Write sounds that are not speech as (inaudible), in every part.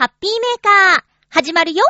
ハッピーメーカー、始まるよ。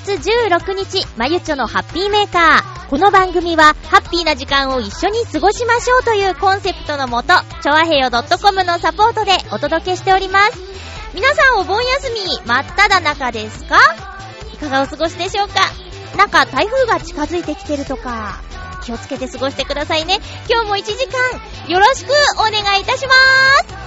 月16日、まゆちょのハッピーメーカー。この番組は、ハッピーな時間を一緒に過ごしましょうというコンセプトのもと、ちょわへよ .com のサポートでお届けしております。皆さんお盆休み、真っ只中ですか？いかがお過ごしでしょうか？なんか台風が近づいてきてるとか、気をつけて過ごしてくださいね。今日も1時間、よろしくお願いいたします。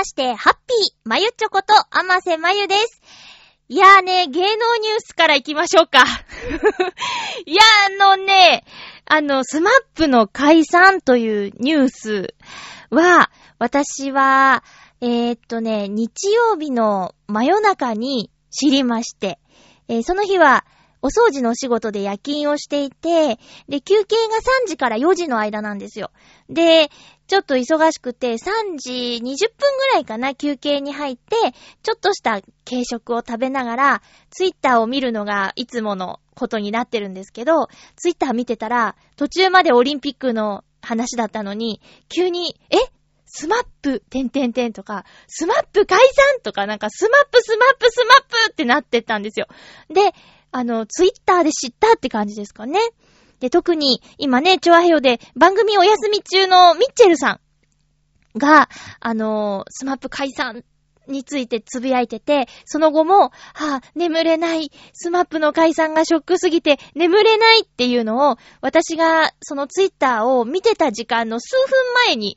まして、ハッピー、まゆちょこと、あませまゆです。いやーね、芸能ニュースから行きましょうか。(laughs) いやー、あのね、あの、スマップの解散というニュースは、私は、えー、っとね、日曜日の真夜中に知りまして、えーその日は、お掃除のお仕事で夜勤をしていて、で、休憩が3時から4時の間なんですよ。で、ちょっと忙しくて、3時20分ぐらいかな、休憩に入って、ちょっとした軽食を食べながら、ツイッターを見るのがいつものことになってるんですけど、ツイッター見てたら、途中までオリンピックの話だったのに、急に、え？スマップ、てんてんてんとか、スマップ解散とか、なんかスマップ、スマップ、スマップってなってったんですよ。で、あの、ツイッターで知ったって感じですかね。で、特に、今ね、チョアヘヨで番組お休み中のミッチェルさんが、あの、スマップ解散についてつぶやいてて、その後も、はぁ、眠れない、スマップの解散がショックすぎて眠れないっていうのを、私がそのツイッターを見てた時間の数分前に、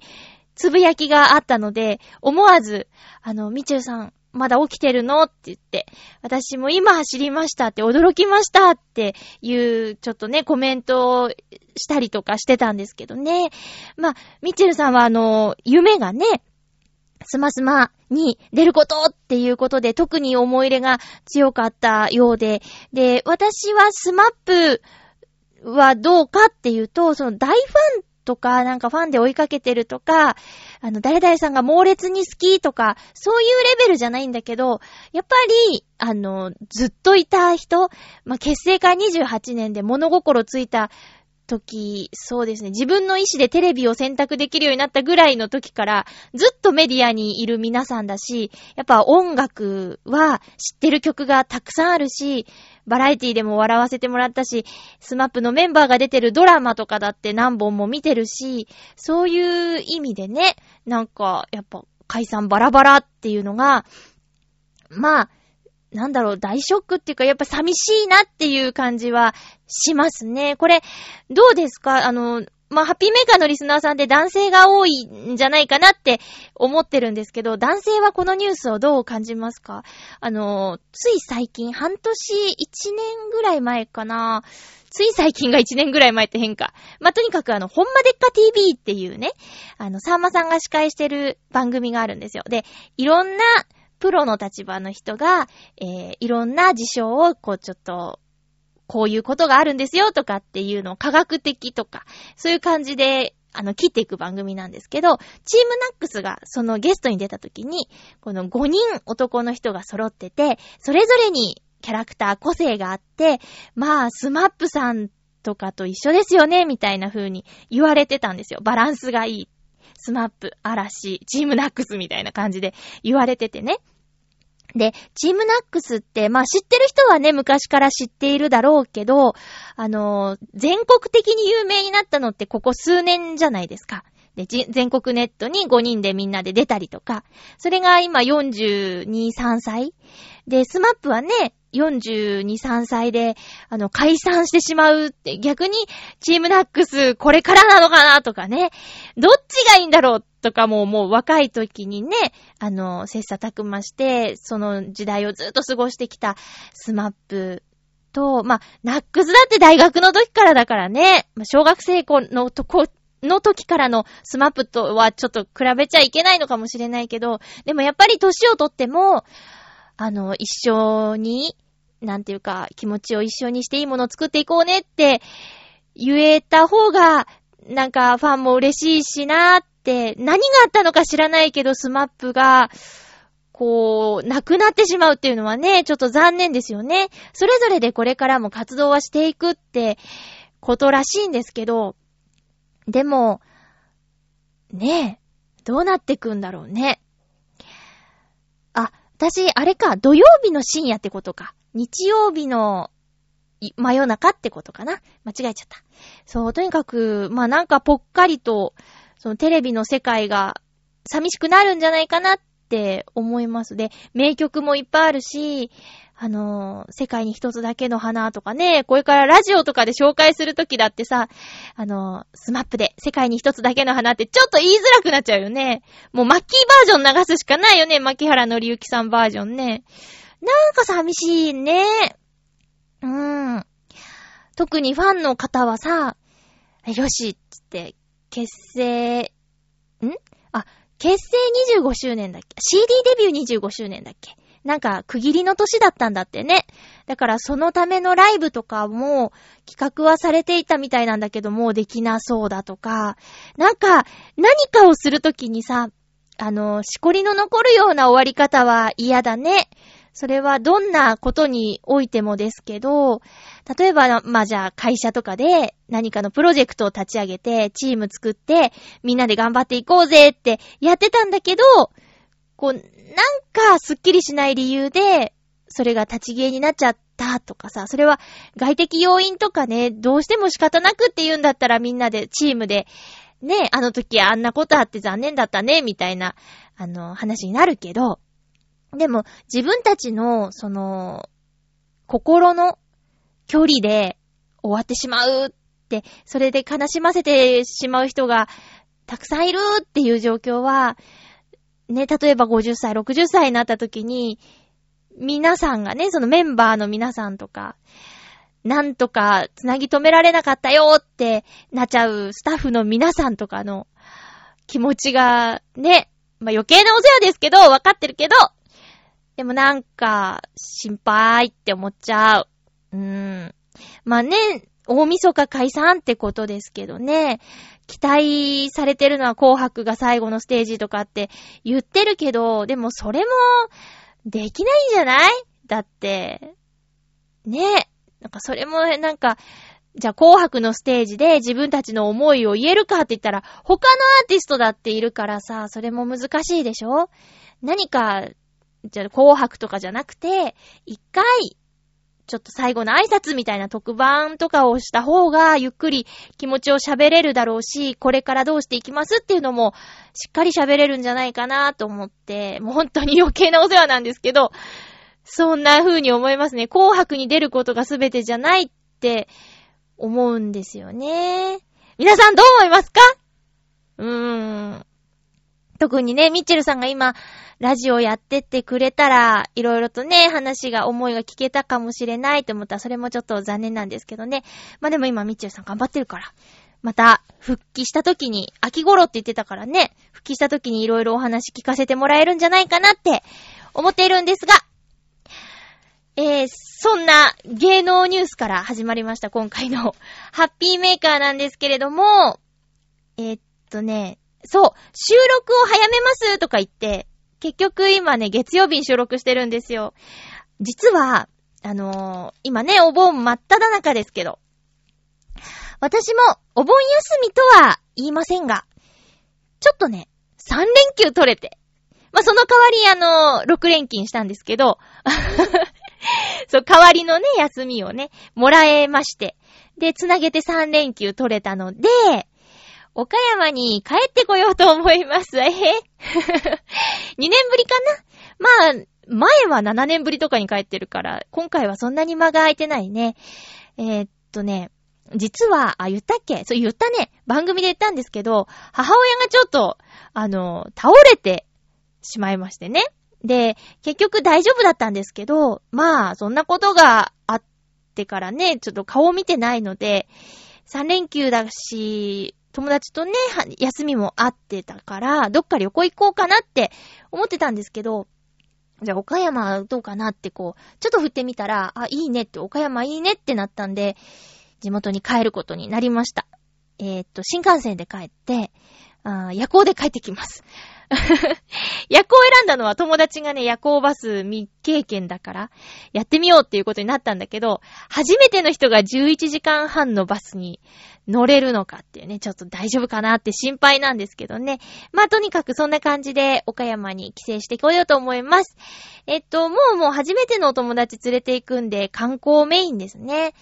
つぶやきがあったので、思わず、あの、ミッチェルさん、まだ起きてるの？って言って、私も今知りましたって驚きましたっていう、ちょっとね、コメントをしたりとかしてたんですけどね。まあ、ミッチェルさんはあの、夢がね、スマスマに出ることっていうことで特に思い入れが強かったようで、で、私はスマップはどうかっていうと、その大ファンとか、なんかファンで追いかけてるとか、あの、誰々さんが猛烈に好きとか、そういうレベルじゃないんだけど、やっぱり、あの、ずっといた人、まあ、結成から28年で物心ついた時、そうですね、自分の意思でテレビを選択できるようになったぐらいの時から、ずっとメディアにいる皆さんだし、やっぱ音楽は知ってる曲がたくさんあるし、バラエティでも笑わせてもらったし、スマップのメンバーが出てるドラマとかだって何本も見てるし、そういう意味でね、なんか、やっぱ解散バラバラっていうのが、まあ、なんだろう、大ショックっていうか、やっぱ寂しいなっていう感じはしますね。これ、どうですか？あの、まあ、ハッピーメーカーのリスナーさんで男性が多いんじゃないかなって思ってるんですけど、男性はこのニュースをどう感じますか？あの、つい最近、半年、1年ぐらい前かな。つい最近が1年ぐらい前って変か。まあ、とにかくあの、ほんまでっか TV っていうね、あの、さんまさんが司会してる番組があるんですよ。で、いろんなプロの立場の人が、えー、いろんな事象を、こう、ちょっと、こういうことがあるんですよとかっていうのを科学的とか、そういう感じで、あの、切っていく番組なんですけど、チームナックスがそのゲストに出た時に、この5人男の人が揃ってて、それぞれにキャラクター、個性があって、まあ、スマップさんとかと一緒ですよね、みたいな風に言われてたんですよ。バランスがいい。スマップ、嵐、チームナックスみたいな感じで言われててね。で、チームナックスって、まあ知ってる人はね、昔から知っているだろうけど、あのー、全国的に有名になったのってここ数年じゃないですか。で、全国ネットに5人でみんなで出たりとか、それが今42、3歳で、スマップはね、42、3歳で、あの、解散してしまうって、逆に、チームナックス、これからなのかなとかね、どっちがいいんだろうとかも、もう若い時にね、あの、切磋琢磨して、その時代をずっと過ごしてきたスマップと、まあ、ナックスだって大学の時からだからね、まあ、小学生のとこ、の時からのスマップとはちょっと比べちゃいけないのかもしれないけど、でもやっぱり年をとっても、あの、一緒になんていうか、気持ちを一緒にしていいものを作っていこうねって言えた方が、なんかファンも嬉しいしなーって、何があったのか知らないけど、スマップが、こう、なくなってしまうっていうのはね、ちょっと残念ですよね。それぞれでこれからも活動はしていくってことらしいんですけど、でも、ねえ、どうなってくんだろうね。私、あれか、土曜日の深夜ってことか。日曜日の真夜中ってことかな間違えちゃった。そう、とにかく、まあなんかぽっかりと、そのテレビの世界が寂しくなるんじゃないかなっって思います。で、名曲もいっぱいあるし、あのー、世界に一つだけの花とかね、これからラジオとかで紹介するときだってさ、あのー、スマップで世界に一つだけの花ってちょっと言いづらくなっちゃうよね。もうマッキーバージョン流すしかないよね、牧原のりゆきさんバージョンね。なんか寂しいね。うーん。特にファンの方はさ、よし、つって、結成、ん？あ、結成25周年だっけ ?CD デビュー25周年だっけ？なんか、区切りの年だったんだってね。だから、そのためのライブとかも、企画はされていたみたいなんだけど、もうできなそうだとか、なんか、何かをするときにさ、あの、しこりの残るような終わり方は嫌だね。それはどんなことにおいてもですけど、例えば、まあ、じゃあ会社とかで何かのプロジェクトを立ち上げて、チーム作って、みんなで頑張っていこうぜってやってたんだけど、こう、なんかスッキリしない理由で、それが立ち消えになっちゃったとかさ、それは外的要因とかね、どうしても仕方なくって言うんだったらみんなで、チームで、ね、あの時あんなことあって残念だったね、みたいな、あの、話になるけど、でも、自分たちの、その、心の距離で終わってしまうって、それで悲しませてしまう人がたくさんいるっていう状況は、ね、例えば50歳、60歳になった時に、皆さんがね、そのメンバーの皆さんとか、なんとか繋ぎ止められなかったよってなっちゃうスタッフの皆さんとかの気持ちがね、まあ、余計なお世話ですけど、わかってるけど、でもなんか、心配って思っちゃう。うーん。まあね、大晦日解散ってことですけどね。期待されてるのは紅白が最後のステージとかって言ってるけど、でもそれも、できないんじゃない？だって、ね。なんかそれもなんか、じゃあ紅白のステージで自分たちの思いを言えるかって言ったら、他のアーティストだっているからさ、それも難しいでしょ？何かじゃあ紅白とかじゃなくて、一回、ちょっと最後の挨拶みたいな特番とかをした方が、ゆっくり気持ちを喋れるだろうし、これからどうしていきますっていうのも、しっかり喋れるんじゃないかなと思って、もう本当に余計なお世話なんですけど、そんな風に思いますね。紅白に出ることが全てじゃないって思うんですよね。皆さんどう思いますか？うーん。特にね、ミッチェルさんが今、ラジオやってってくれたら、いろいろとね、話が、思いが聞けたかもしれないと思ったら、それもちょっと残念なんですけどね。まあでも今、ミッチェルさん頑張ってるから。また、復帰した時に、秋頃って言ってたからね、復帰した時にいろいろお話聞かせてもらえるんじゃないかなって思っているんですが、えー、そんな芸能ニュースから始まりました、今回のハッピーメーカーなんですけれども、えー、っとね、そう、収録を早めますとか言って、結局今ね、月曜日に収録してるんですよ。実は、あのー、今ね、お盆真っ只中ですけど、私もお盆休みとは言いませんが、ちょっとね、3連休取れて、まあ、その代わりあのー、6連勤したんですけど、(laughs) そう、代わりのね、休みをね、もらえまして。で、つなげて3連休取れたので、岡山に帰ってこようと思います。えへ ?2 (laughs) 年ぶりかな？まあ、前は7年ぶりとかに帰ってるから、今回はそんなに間が空いてないね。えー、っとね、実は、あ、言ったっけ？そう、言ったね。番組で言ったんですけど、母親がちょっと、あの、倒れてしまいましてね。で、結局大丈夫だったんですけど、まあ、そんなことがあってからね、ちょっと顔を見てないので、3連休だし、友達とね、休みもあってたから、どっか旅行行こうかなって思ってたんですけど、じゃあ岡山どうかなってこう、ちょっと振ってみたら、あ、いいねって、岡山いいねってなったんで、地元に帰ることになりました。えー、っと、新幹線で帰って、あ夜行で帰ってきます。(laughs) 夜行選んだのは友達がね、夜行バス未経験だから、やってみようっていうことになったんだけど、初めての人が11時間半のバスに乗れるのかっていうね、ちょっと大丈夫かなって心配なんですけどね。まあ、とにかくそんな感じで岡山に帰省してこようと思います。えっと、もうもう初めてのお友達連れて行くんで観光メインですね。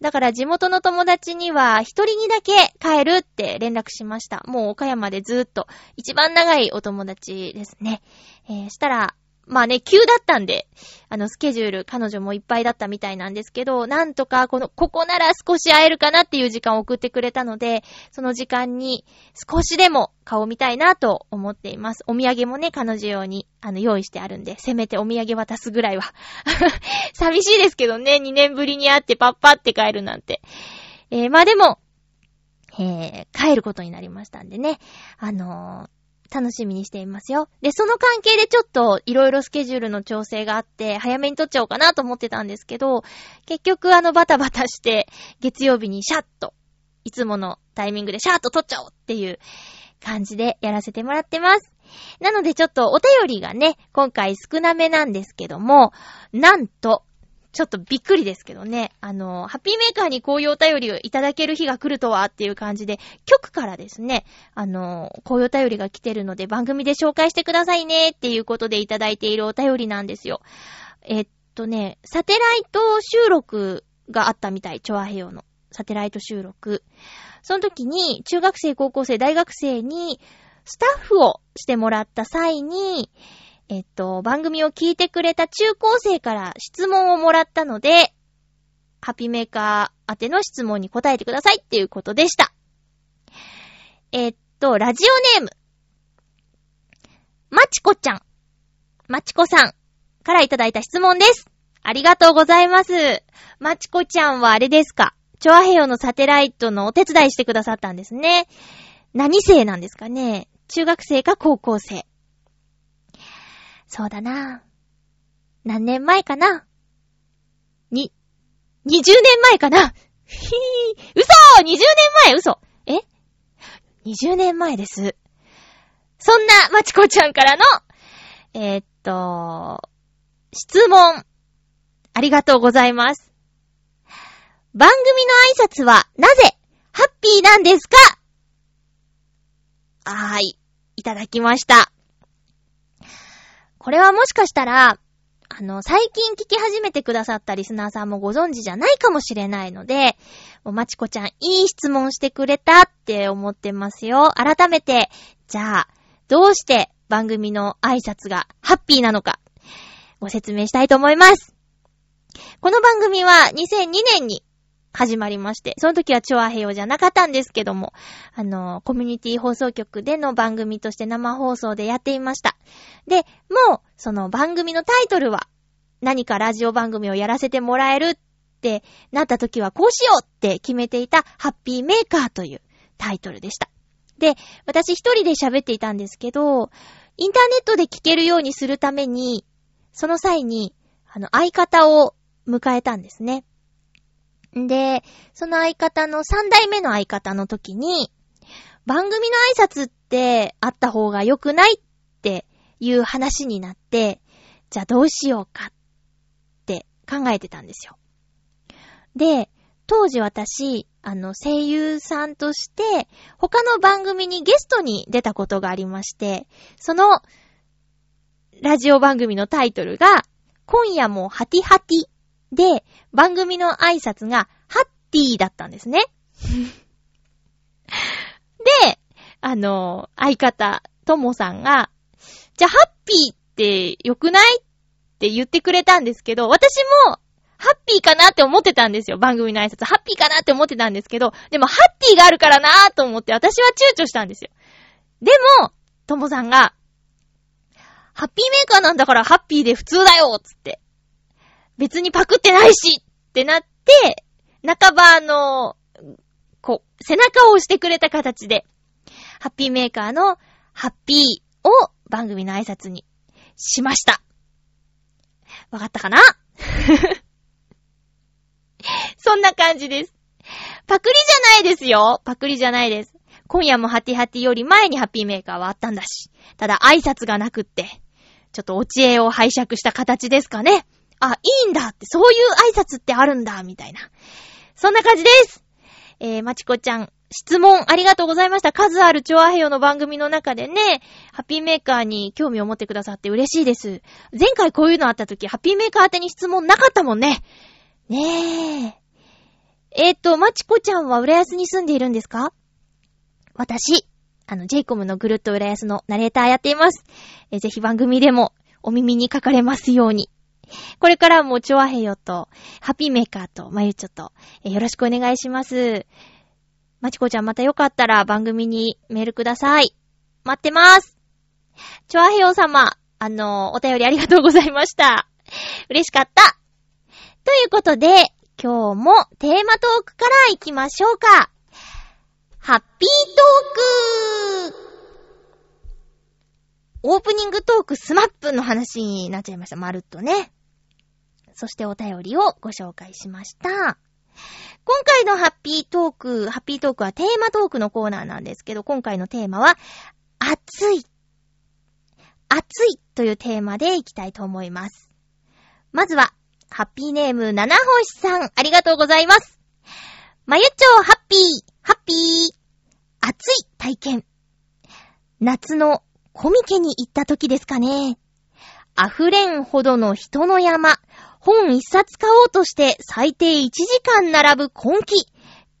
だから地元の友達には一人にだけ帰るって連絡しました。もう岡山でずっと一番長いお友達ですね。えー、したら、まあね、急だったんで、あの、スケジュール、彼女もいっぱいだったみたいなんですけど、なんとか、この、ここなら少し会えるかなっていう時間を送ってくれたので、その時間に少しでも顔を見たいなと思っています。お土産もね、彼女用に、あの、用意してあるんで、せめてお土産渡すぐらいは。(laughs) 寂しいですけどね、2年ぶりに会ってパッパって帰るなんて。えー、まあでも、えー、帰ることになりましたんでね、あのー、楽しみにしていますよ。で、その関係でちょっといろいろスケジュールの調整があって、早めに撮っちゃおうかなと思ってたんですけど、結局あのバタバタして、月曜日にシャッと、いつものタイミングでシャッと撮っちゃおうっていう感じでやらせてもらってます。なのでちょっとお便りがね、今回少なめなんですけども、なんと、ちょっとびっくりですけどね。あの、ハッピーメーカーにこういうお便りをいただける日が来るとはっていう感じで、局からですね、あの、こういうお便りが来てるので番組で紹介してくださいねっていうことでいただいているお便りなんですよ。えっとね、サテライト収録があったみたい、チョアヘヨの。サテライト収録。その時に、中学生、高校生、大学生に、スタッフをしてもらった際に、えっと、番組を聞いてくれた中高生から質問をもらったので、ハピメーカー宛ての質問に答えてくださいっていうことでした。えっと、ラジオネーム。まちこちゃん。まちこさんからいただいた質問です。ありがとうございます。まちこちゃんはあれですか？チョアヘヨのサテライトのお手伝いしてくださったんですね。何生なんですかね？中学生か高校生。そうだな。何年前かなに、20年前かなひぃ (laughs) 嘘 !20 年前嘘え ?20 年前です。そんな、まちこちゃんからの、えー、っと、質問、ありがとうございます。番組の挨拶は、なぜ、ハッピーなんですか？はーい。いただきました。これはもしかしたら、あの、最近聞き始めてくださったリスナーさんもご存知じゃないかもしれないので、おまちこちゃん、いい質問してくれたって思ってますよ。改めて、じゃあ、どうして番組の挨拶がハッピーなのか、ご説明したいと思います。この番組は2002年に始まりまして、その時はチョアヘヨじゃなかったんですけども、あの、コミュニティ放送局での番組として生放送でやっていました。で、もう、その番組のタイトルは、何かラジオ番組をやらせてもらえるってなった時はこうしようって決めていたハッピーメーカーというタイトルでした。で、私一人で喋っていたんですけど、インターネットで聞けるようにするために、その際に、あの、相方を迎えたんですね。で、その相方の三代目の相方の時に、番組の挨拶ってあった方が良くないっていう話になって、じゃあどうしようかって考えてたんですよ。で、当時私、あの、声優さんとして、他の番組にゲストに出たことがありまして、その、ラジオ番組のタイトルが、今夜もハティハティで、番組の挨拶が、ハッティーだったんですね。(laughs) で、あの、相方、ともさんが、じゃあ、ハッピーって良くないって言ってくれたんですけど、私も、ハッピーかなって思ってたんですよ。番組の挨拶。ハッピーかなって思ってたんですけど、でもハッピーがあるからなーと思って私は躊躇したんですよ。でも、ともさんが、ハッピーメーカーなんだからハッピーで普通だよつって。別にパクってないしってなって、半ばあの、こう、背中を押してくれた形で、ハッピーメーカーのハッピーを番組の挨拶にしました。わかったかな？(laughs) そんな感じです。パクリじゃないですよ。パクリじゃないです。今夜もハティハティより前にハッピーメーカーはあったんだし。ただ挨拶がなくって、ちょっとお知恵を拝借した形ですかね。あ、いいんだって、そういう挨拶ってあるんだ、みたいな。そんな感じです。えー、まちこちゃん、質問ありがとうございました。数あるチョアヘヨの番組の中でね、ハッピーメーカーに興味を持ってくださって嬉しいです。前回こういうのあった時、ハッピーメーカー宛てに質問なかったもんね。ねえ。えっ、ー、と、まちこちゃんは浦安に住んでいるんですか？私、あの、ジェイコムのぐるっと浦安のナレーターやっています。えー、ぜひ番組でもお耳にかかれますように。これからも、チョアヘヨと、ハピメーカーと、まゆちょと、え、よろしくお願いします。まちこちゃんまたよかったら番組にメールください。待ってます。チョアヘヨ様、あの、お便りありがとうございました。嬉しかった。ということで、今日もテーマトークから行きましょうか。ハッピートークオープニングトークスマップの話になっちゃいました。まるっとね。そしてお便りをご紹介しました。今回のハッピートーク、ハッピートークはテーマトークのコーナーなんですけど、今回のテーマは、暑い。暑いというテーマでいきたいと思います。まずは、ハッピーネーム、七星さん、ありがとうございます。まゆちょう、ハッピー、ハッピー。暑い体験。夏のコミケに行った時ですかね。溢れんほどの人の山。本一冊買おうとして最低1時間並ぶ根気。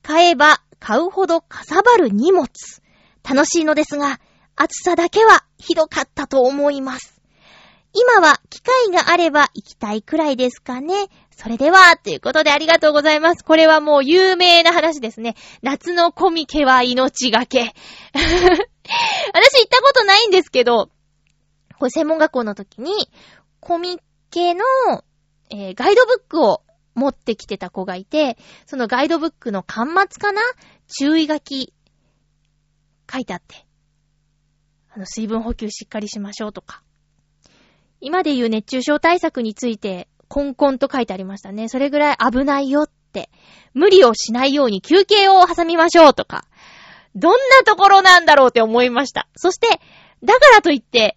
買えば買うほどかさばる荷物。楽しいのですが、暑さだけはひどかったと思います。今は機会があれば行きたいくらいですかね。それでは、ということでありがとうございます。これはもう有名な話ですね。夏のコミケは命がけ。(laughs) 私行ったことないんですけど、これ専門学校の時に、コミケの、えー、ガイドブックを持ってきてた子がいて、そのガイドブックの端末かな？注意書き、書いてあって。あの、水分補給しっかりしましょうとか。今で言う熱中症対策について、コンコンと書いてありましたね。それぐらい危ないよって。無理をしないように休憩を挟みましょうとか。どんなところなんだろうって思いました。そして、だからといって、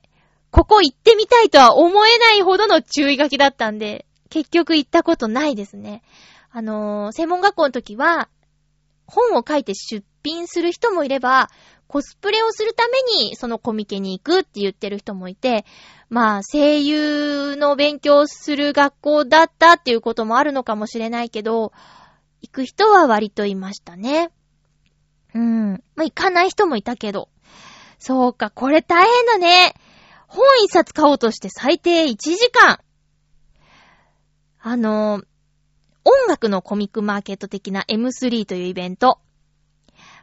ここ行ってみたいとは思えないほどの注意書きだったんで、結局行ったことないですね。あのー、専門学校の時は、本を書いて出品する人もいれば、コスプレをするためにそのコミケに行くって言ってる人もいて、まあ声優の勉強する学校だったっていうこともあるのかもしれないけど、行く人は割といましたね。うん。まあ行かない人もいたけど。そうか、これ大変だね。本一冊買おうとして最低1時間。あの、音楽のコミックマーケット的な M3 というイベント。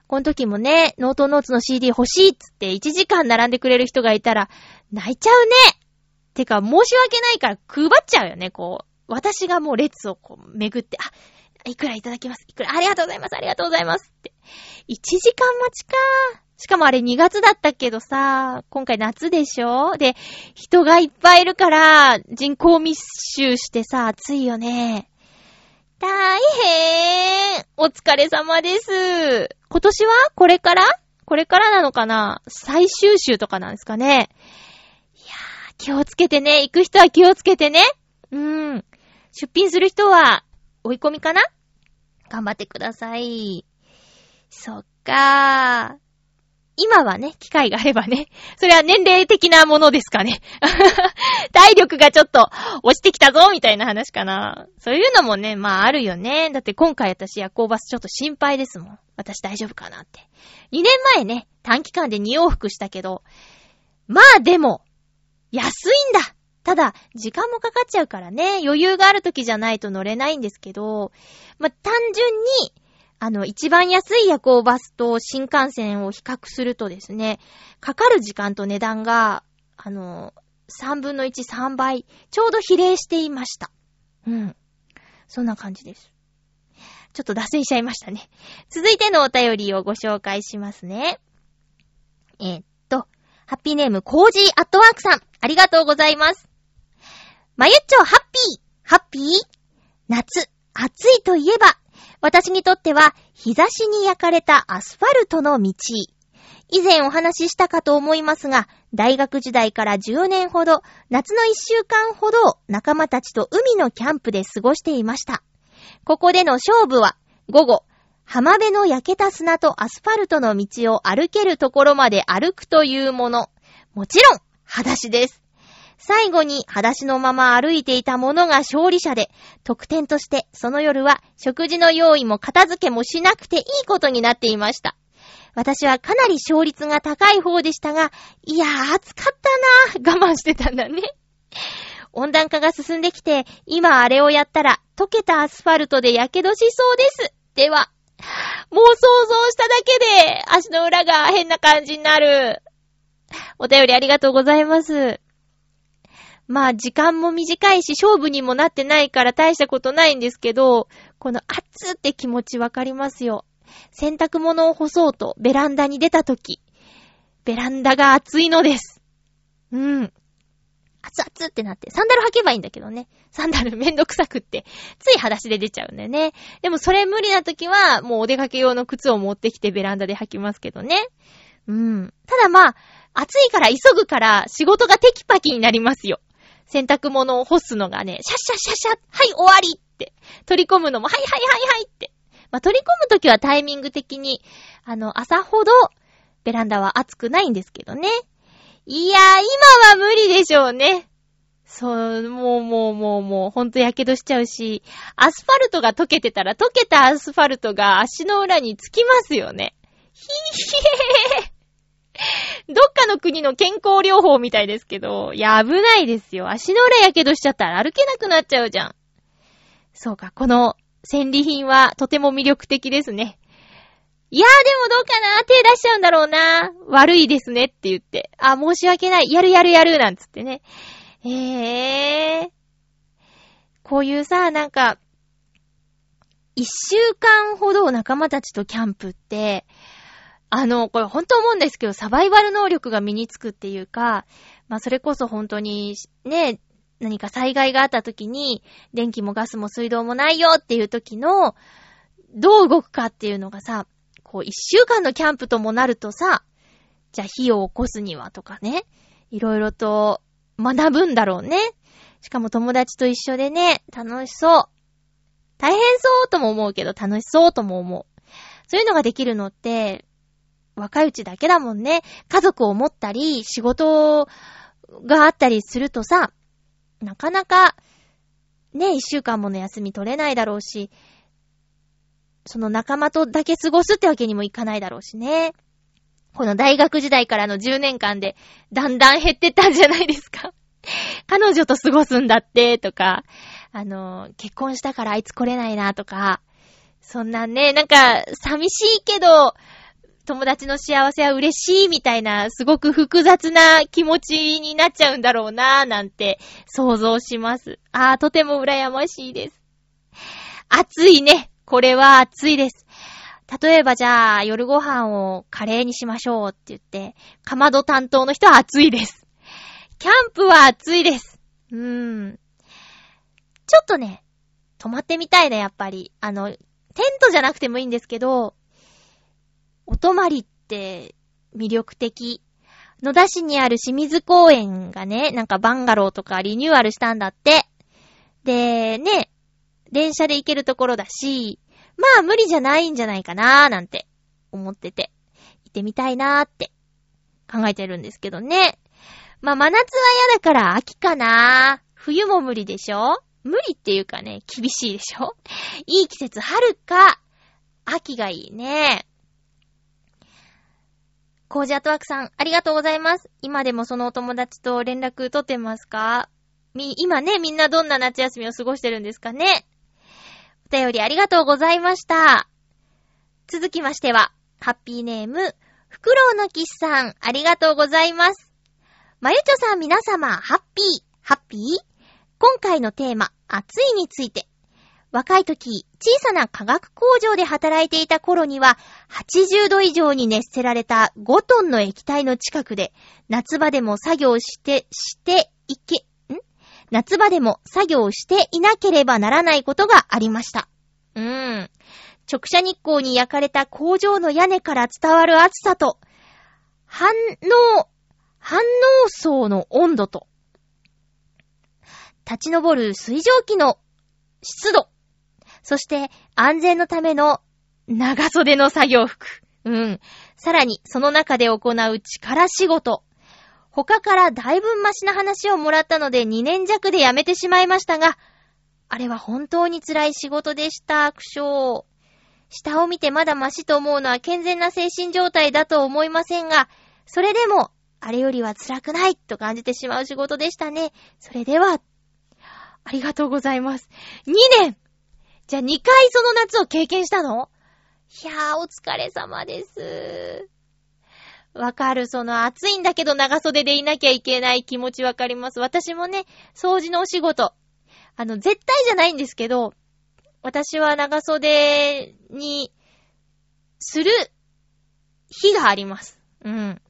この時もね、ノートノーツの CD 欲しいっつって1時間並んでくれる人がいたら、泣いちゃうねてか、申し訳ないから配っちゃうよね、こう。私がもう列をこう巡って、あ、いくらいただきます。いくら、ありがとうございます。ありがとうございます。って。1時間待ちか。しかもあれ2月だったけどさ、今回夏でしょ？で、人がいっぱいいるから、人口密集してさ、暑いよね。大変お疲れ様です。今年は？これから？これからなのかな？最終週とかなんですかねいやー、気をつけてね。行く人は気をつけてね。うん。出品する人は、追い込みかな？頑張ってください。そっかー。今はね、機会があればね。(laughs) それは年齢的なものですかね。(laughs) 体力がちょっと落ちてきたぞみたいな話かな。そういうのもね、まああるよね。だって今回私夜行バスちょっと心配ですもん。私大丈夫かなって。2年前ね、短期間で2往復したけど、まあでも、安いんだただ、時間もかかっちゃうからね、余裕がある時じゃないと乗れないんですけど、まあ単純に、あの、一番安い夜行バスと新幹線を比較するとですね、かかる時間と値段が、あの、3分の1、3倍、ちょうど比例していました。うん。そんな感じです。ちょっと脱線しちゃいましたね。続いてのお便りをご紹介しますね。えー、っと、ハッピーネーム、コージーアットワークさん、ありがとうございます。まゆっちょ、ハッピーハッピー？夏、暑いといえば、私にとっては、日差しに焼かれたアスファルトの道。以前お話ししたかと思いますが、大学時代から10年ほど、夏の1週間ほど仲間たちと海のキャンプで過ごしていました。ここでの勝負は、午後、浜辺の焼けた砂とアスファルトの道を歩けるところまで歩くというもの。もちろん、裸足です。最後に裸足のまま歩いていた者が勝利者で、特典としてその夜は食事の用意も片付けもしなくていいことになっていました。私はかなり勝率が高い方でしたが、いやー暑かったなー我慢してたんだね。温暖化が進んできて、今あれをやったら溶けたアスファルトで火傷しそうです。では、もう想像しただけで足の裏が変な感じになる。お便りありがとうございます。まあ時間も短いし勝負にもなってないから大したことないんですけど、この熱って気持ちわかりますよ。洗濯物を干そうとベランダに出たとき、ベランダが暑いのです。うん。熱々ってなって、サンダル履けばいいんだけどね。サンダルめんどくさくって、つい裸足で出ちゃうんだよね。でもそれ無理な時は、もうお出かけ用の靴を持ってきてベランダで履きますけどね。うん。ただまあ、暑いから急ぐから仕事がテキパキになりますよ。洗濯物を干すのがね、シャッシャッシャッシャッ、はい終わりって。取り込むのも、はいはいはいはいって。まあ、取り込むときはタイミング的に、あの、朝ほど、ベランダは暑くないんですけどね。いやー、今は無理でしょうね。そう、もうもうもうもう、ほんと火傷しちゃうし、アスファルトが溶けてたら、溶けたアスファルトが足の裏につきますよね。ひーへー。(laughs) どっかの国の健康療法みたいですけど、いや、危ないですよ。足の裏やけどしちゃったら歩けなくなっちゃうじゃん。そうか、この戦利品はとても魅力的ですね。いやーでもどうかな手出しちゃうんだろうな悪いですねって言って。あ、申し訳ない。やるやるやるなんつってね。へー。こういうさ、なんか、一週間ほど仲間たちとキャンプって、あの、これ本当思うんですけど、サバイバル能力が身につくっていうか、まあそれこそ本当に、ね、何か災害があった時に、電気もガスも水道もないよっていう時の、どう動くかっていうのがさ、こう一週間のキャンプともなるとさ、じゃあ火を起こすにはとかね、いろいろと学ぶんだろうね。しかも友達と一緒でね、楽しそう。大変そうとも思うけど楽しそうとも思う。そういうのができるのって、若いうちだけだもんね。家族を持ったり、仕事があったりするとさ、なかなか、ね、一週間もの休み取れないだろうし、その仲間とだけ過ごすってわけにもいかないだろうしね。この大学時代からの10年間で、だんだん減ってったんじゃないですか。(laughs) 彼女と過ごすんだって、とか、あの、結婚したからあいつ来れないなとか、そんなね、なんか、寂しいけど、友達の幸せは嬉しいみたいな、すごく複雑な気持ちになっちゃうんだろうなぁ、なんて想像します。あー、とても羨ましいです。暑いね。これは暑いです。例えばじゃあ、夜ご飯をカレーにしましょうって言って、かまど担当の人は暑いです。キャンプは暑いです。うーん。ちょっとね、泊まってみたいね、やっぱり。あの、テントじゃなくてもいいんですけど、お泊まりって魅力的。野田市にある清水公園がね、なんかバンガローとかリニューアルしたんだって。で、ね、電車で行けるところだし、まあ無理じゃないんじゃないかなーなんて思ってて、行ってみたいなーって考えてるんですけどね。まあ真夏は嫌だから秋かなー。冬も無理でしょ無理っていうかね、厳しいでしょいい季節、春か、秋がいいね。コージアトワークさん、ありがとうございます。今でもそのお友達と連絡取ってますか？み、今ね、みんなどんな夏休みを過ごしてるんですかね？お便りありがとうございました。続きましては、ハッピーネーム、フクロウのキスさん、ありがとうございます。まゆちょさん皆様、ハッピー、ハッピー？今回のテーマ、暑いについて。若い時、小さな化学工場で働いていた頃には、80度以上に熱せられた5トンの液体の近くで、夏場でも作業して、していけ、ん？夏場でも作業していなければならないことがありました。うーん。直射日光に焼かれた工場の屋根から伝わる暑さと、反応、反応層の温度と、立ち上る水蒸気の湿度、そして安全のための長袖の作業服。うん。さらに、その中で行う力仕事。他からだいぶマシな話をもらったので2年弱で辞めてしまいましたが、あれは本当に辛い仕事でした、苦笑。下を見てまだマシと思うのは健全な精神状態だと思いませんが、それでも、あれよりは辛くないと感じてしまう仕事でしたね。それでは、ありがとうございます。2年じゃあ2回その夏を経験したの？いやー、お疲れ様です。わかる。その暑いんだけど長袖でいなきゃいけない気持ちわかります。私もね、掃除のお仕事。あの、絶対じゃないんですけど、私は長袖にする日があります。うん。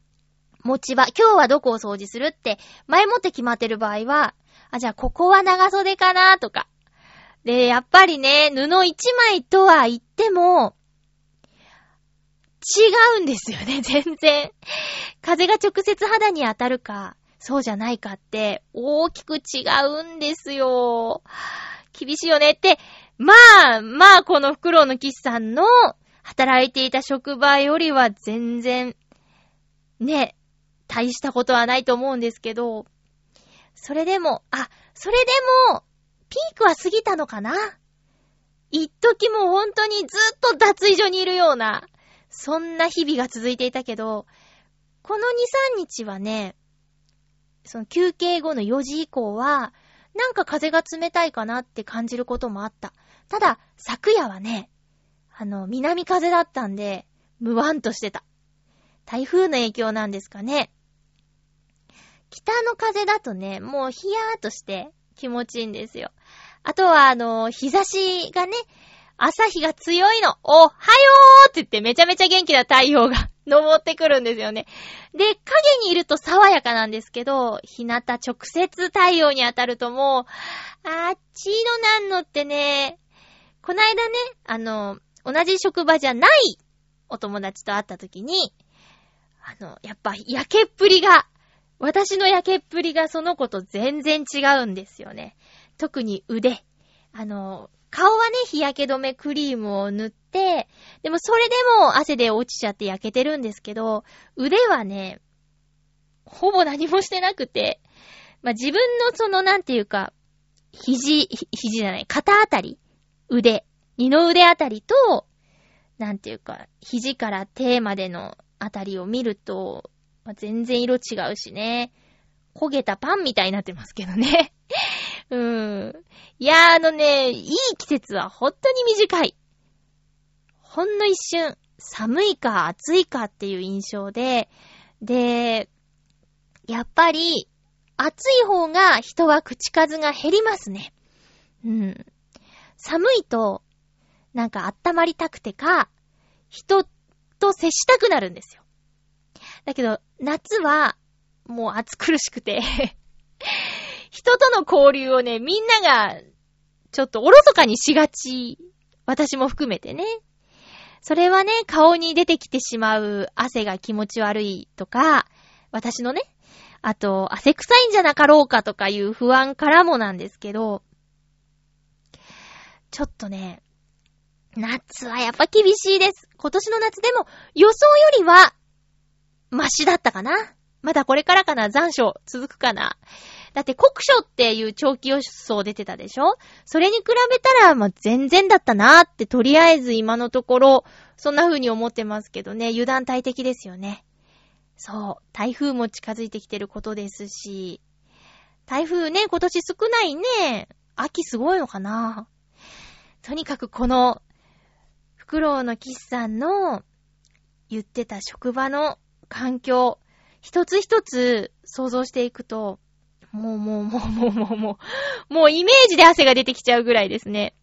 持ち場。今日はどこを掃除するって、前もって決まってる場合は、あ、じゃあここは長袖かなとか。で、やっぱりね、布一枚とは言っても、違うんですよね、(laughs) 全然。風が直接肌に当たるか、そうじゃないかって、大きく違うんですよ。厳しいよねって、まあ、まあ、このフクロウのキスさんの働いていた職場よりは全然、ね、大したことはないと思うんですけど、それでも、あ、それでも、ピークは過ぎたのかな？一時も本当にずっと脱衣所にいるような、そんな日々が続いていたけど、この2、3日はね、その休憩後の4時以降は、なんか風が冷たいかなって感じることもあった。ただ、昨夜はね、あの、南風だったんで、無湾としてた。台風の影響なんですかね。北の風だとね、もうヒヤーとして気持ちいいんですよ。あとは、あの、日差しがね、朝日が強いの。おはよーって言ってめちゃめちゃ元気な太陽が昇ってくるんですよね。で、影にいると爽やかなんですけど、日向直接太陽に当たるともう、あっちのなんのってね、こないだね、あの、同じ職場じゃないお友達と会った時に、あの、やっぱ焼けっぷりが、私の焼けっぷりがその子と全然違うんですよね。特に腕。あの、顔はね、日焼け止めクリームを塗って、でもそれでも汗で落ちちゃって焼けてるんですけど、腕はね、ほぼ何もしてなくて、まあ、自分のそのなんていうか、肘、肘じゃない、肩あたり、腕、二の腕あたりと、なんていうか、肘から手までのあたりを見ると、まあ、全然色違うしね。焦げたパンみたいになってますけどね。うん。いや、あのね、いい季節は本当に短い。ほんの一瞬、寒いか暑いかっていう印象で、で、やっぱり、暑い方が人は口数が減りますね。うん。寒いと、なんか温まりたくてか、人と接したくなるんですよ。だけど、夏は、もう暑苦しくて人との交流をね、みんなが、ちょっとおろそかにしがち。私も含めてね。それはね、顔に出てきてしまう汗が気持ち悪いとか、私のね、あと、汗臭いんじゃなかろうかとかいう不安からもなんですけど、ちょっとね、夏はやっぱ厳しいです。今年の夏でも予想よりは、マシだったかなまだこれからかな残暑続くかなだって国書っていう長期予想出てたでしょ？それに比べたら、まあ、全然だったなーって、とりあえず今のところ、そんな風に思ってますけどね、油断大敵ですよね。そう、台風も近づいてきてることですし、台風ね、今年少ないね。秋すごいのかな。とにかくこの、フクロウのキスさんの言ってた職場の環境、一つ一つ想像していくと、もうもうもうもうもうもう、もうイメージで汗が出てきちゃうぐらいですね。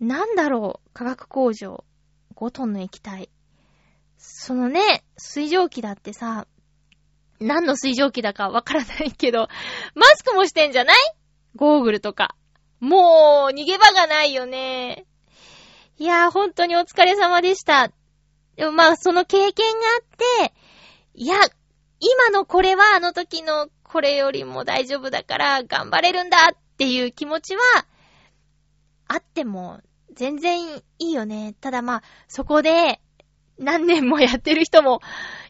なんだろう、化学工場。5トンの液体。そのね、水蒸気だってさ、何の水蒸気だかわからないけど、マスクもしてんじゃないゴーグルとか。もう、逃げ場がないよね。いやー、本当にお疲れ様でした。でもまあ、その経験があって、いや、今のこれはあの時のこれよりも大丈夫だから頑張れるんだっていう気持ちは、あっても全然いいよね。ただまあ、そこで何年もやってる人も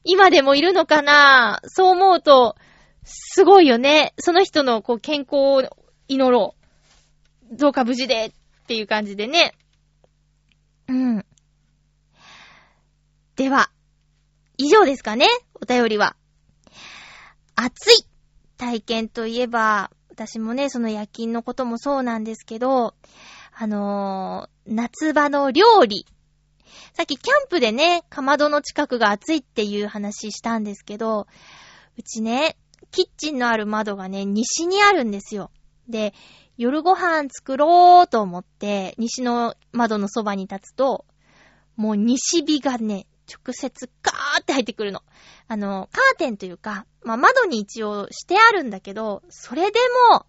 今でもいるのかなそう思うと、すごいよね。その人のこう健康を祈ろう。どうか無事でっていう感じでね。うん。では、以上ですかねお便りは。暑い体験といえば、私もね、その夜勤のこともそうなんですけど、あのー、夏場の料理。さっきキャンプでね、かまどの近くが暑いっていう話したんですけど、うちね、キッチンのある窓がね、西にあるんですよ。で、夜ご飯作ろうと思って、西の窓のそばに立つと、もう西日がね、直接ガーって入ってくるの。あの、カーテンというか、まあ、窓に一応してあるんだけど、それでも、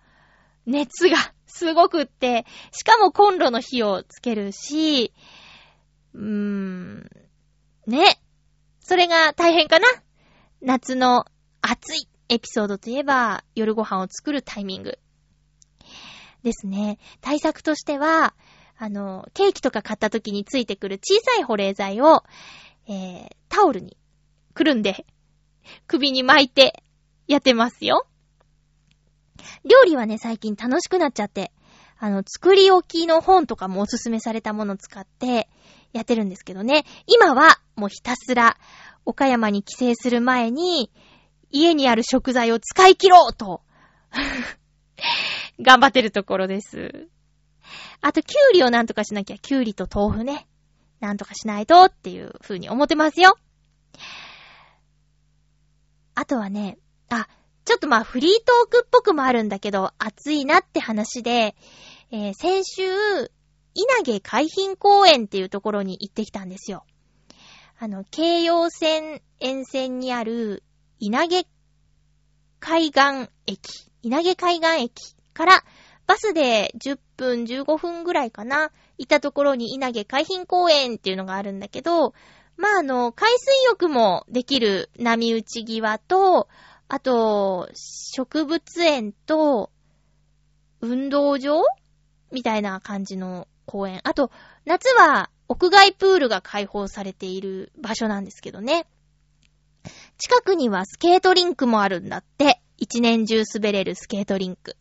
熱がすごくって、しかもコンロの火をつけるし、うーん、ね。それが大変かな夏の暑いエピソードといえば、夜ご飯を作るタイミング。ですね。対策としては、あの、ケーキとか買った時についてくる小さい保冷剤を、えー、タオルにくるんで、首に巻いてやってますよ。料理はね、最近楽しくなっちゃって、あの、作り置きの本とかもおすすめされたものを使ってやってるんですけどね。今はもうひたすら岡山に帰省する前に家にある食材を使い切ろうと (laughs) 頑張ってるところです。あと、キュウリをなんとかしなきゃ、キュウリと豆腐ね。なんとかしないとっていう風に思ってますよ。あとはね、あ、ちょっとまあフリートークっぽくもあるんだけど、暑いなって話で、えー先週、稲毛海浜公園っていうところに行ってきたんですよ。あの、京葉線沿線にある稲毛海岸駅、稲毛海岸駅からバスで10分、15分ぐらいかな、行ったところに稲毛海浜公園っていうのがあるんだけど、まあ、あの、海水浴もできる波打ち際と、あと、植物園と、運動場みたいな感じの公園。あと、夏は屋外プールが開放されている場所なんですけどね。近くにはスケートリンクもあるんだって。一年中滑れるスケートリンク。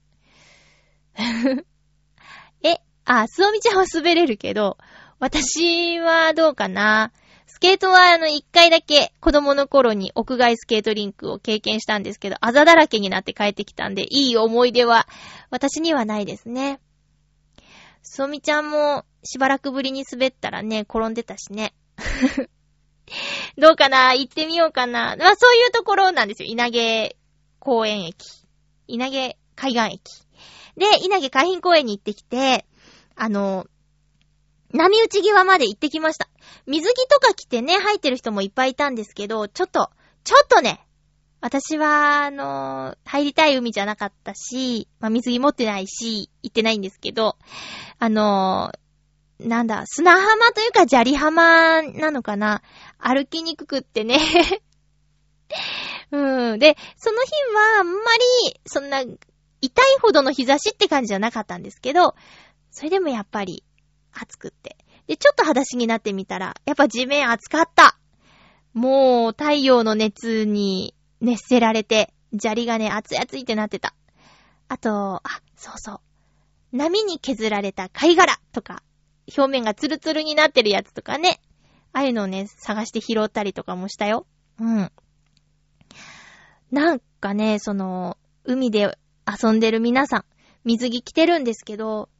あ、すおみちゃんは滑れるけど、私はどうかな？スケートはあの、一回だけ子供の頃に屋外スケートリンクを経験したんですけど、あざだらけになって帰ってきたんで、いい思い出は私にはないですね。そみちゃんもしばらくぶりに滑ったらね、転んでたしね。(laughs) どうかな？行ってみようかな。まあそういうところなんですよ。稲毛公園駅。稲毛海岸駅。で、稲毛海浜公園に行ってきて、あの、波打ち際まで行ってきました。水着とか着てね、入ってる人もいっぱいいたんですけど、ちょっと、ちょっとね、私は、あの入りたい海じゃなかったし、まあ、水着持ってないし、行ってないんですけど、あのなんだ、砂浜というか砂利浜なのかな歩きにくくってね (laughs) うん。で、その日はあんまり、そんな、痛いほどの日差しって感じじゃなかったんですけど、それでもやっぱり、暑くって。で、ちょっと裸足になってみたら、やっぱ地面暑かった。もう、太陽の熱に熱せられて、砂利がね、熱い熱いってなってた。あと、あ、そうそう。波に削られた貝殻とか、表面がツルツルになってるやつとかね。ああいうのをね、探して拾ったりとかもしたよ。うん。なんかね、その、海で遊んでる皆さん、水着着てるんですけど、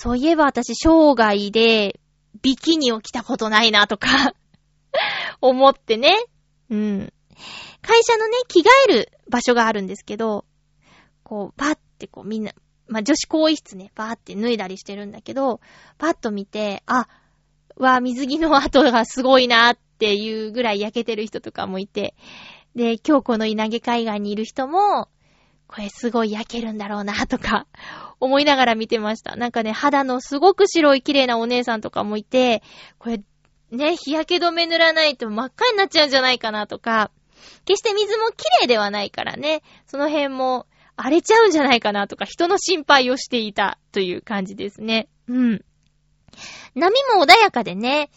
そういえば私、生涯で、ビキニを着たことないなとか (laughs) 思ってね。うん。会社のね、着替える場所があるんですけど、こう、パッてこうみんな、まあ、女子更衣室ね、バーって脱いだりしてるんだけど、パッと見て、あ、わ、水着の跡がすごいなっていうぐらい焼けてる人とかもいて、で、今日この稲毛海岸にいる人も、これすごい焼けるんだろうなとか、(laughs) 思いながら見てました。なんかね、肌のすごく白い綺麗なお姉さんとかもいて、これ、ね、日焼け止め塗らないと真っ赤になっちゃうんじゃないかなとか、決して水も綺麗ではないからね、その辺も荒れちゃうんじゃないかなとか、人の心配をしていたという感じですね。うん。波も穏やかでね。